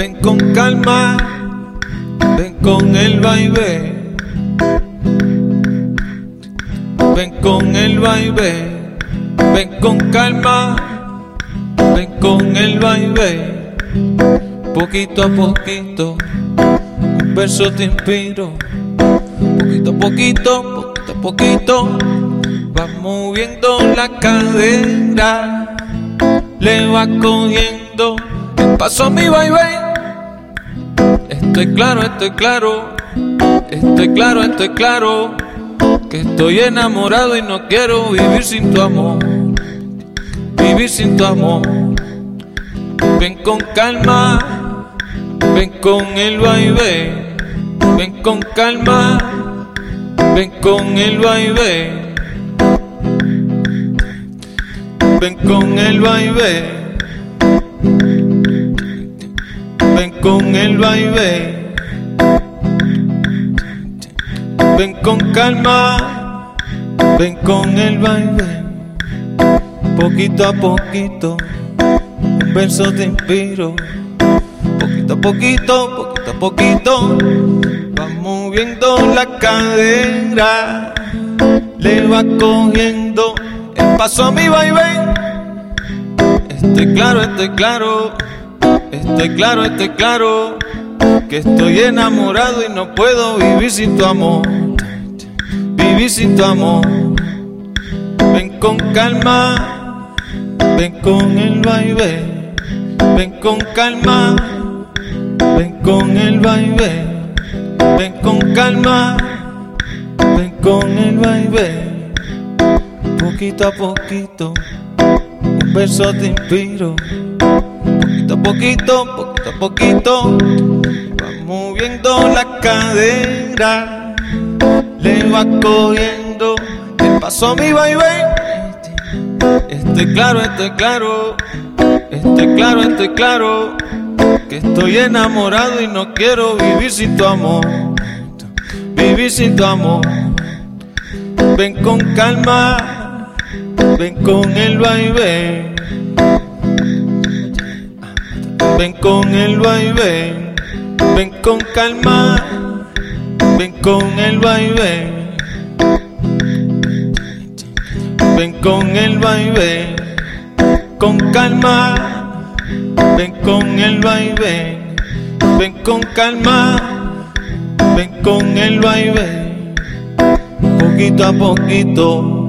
ven con calma, ven con el baile. Ven con el baile, ven con calma, ven con el baile. Poquito a poquito, un verso te inspiro. Poquito a poquito, poquito a poquito, va moviendo la cadera, le va cogiendo el paso a mi baile. Estoy claro, estoy claro, estoy claro, estoy claro. Que estoy enamorado y no quiero vivir sin tu amor, vivir sin tu amor. Ven con calma, ven con el baile, ven con calma, ven con el baile, ven con el baile, con el baile. Ven con calma, ven con el baile, poquito a poquito, un verso te inspiro, poquito a poquito, poquito a poquito, va moviendo la cadera, le va cogiendo el paso a mi baile. Estoy claro, estoy claro, estoy claro, estoy claro que estoy enamorado y no puedo vivir sin tu amor vivir sin tu amor. Ven con calma, ven con el baile, ven con calma, ven con el baile, ven con calma, ven con el baile. Poquito a poquito, un verso te inspiro. Poquito a poquito, poquito a poquito, va moviendo la cadera le va cogiendo el paso a mi baby. Estoy claro, estoy claro, estoy claro, estoy claro, que estoy enamorado y no quiero vivir sin tu amor, vivir sin tu amor. Ven con calma, ven con el baile, ven con el baile, ven con calma ven con el baile, ven. Con el baile, con calma, ven con el baile, ven. Con calma, ven con el baile, poquito a poquito